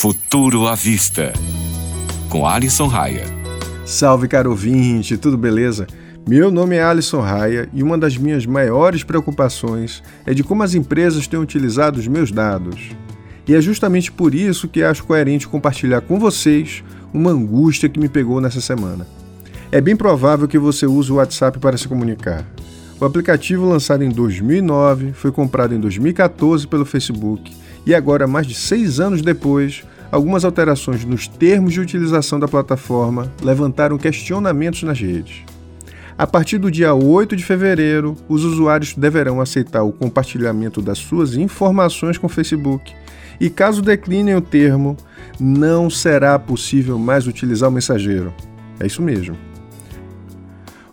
Futuro à Vista, com Alisson Raia. Salve, caro ouvinte, tudo beleza? Meu nome é Alisson Raia e uma das minhas maiores preocupações é de como as empresas têm utilizado os meus dados. E é justamente por isso que acho coerente compartilhar com vocês uma angústia que me pegou nessa semana. É bem provável que você use o WhatsApp para se comunicar. O aplicativo, lançado em 2009, foi comprado em 2014 pelo Facebook e agora, mais de seis anos depois, algumas alterações nos termos de utilização da plataforma levantaram questionamentos nas redes. A partir do dia 8 de fevereiro, os usuários deverão aceitar o compartilhamento das suas informações com o Facebook e, caso declinem o termo, não será possível mais utilizar o mensageiro. É isso mesmo.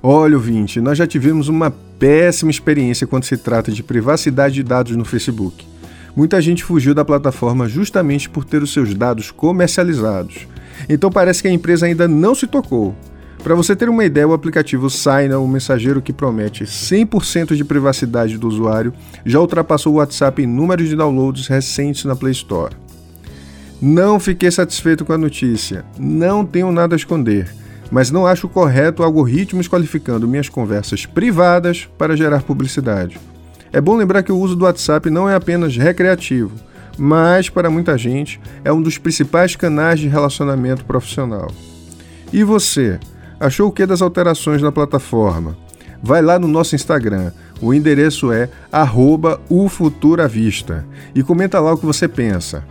Olha, ouvinte, nós já tivemos uma péssima experiência quando se trata de privacidade de dados no Facebook. Muita gente fugiu da plataforma justamente por ter os seus dados comercializados. Então parece que a empresa ainda não se tocou. Para você ter uma ideia, o aplicativo Signal, o mensageiro que promete 100% de privacidade do usuário, já ultrapassou o WhatsApp em número de downloads recentes na Play Store. Não fiquei satisfeito com a notícia, não tenho nada a esconder, mas não acho correto algoritmos qualificando minhas conversas privadas para gerar publicidade. É bom lembrar que o uso do WhatsApp não é apenas recreativo, mas para muita gente é um dos principais canais de relacionamento profissional. E você, achou o que das alterações na plataforma? Vai lá no nosso Instagram, o endereço é ufuturavista e comenta lá o que você pensa.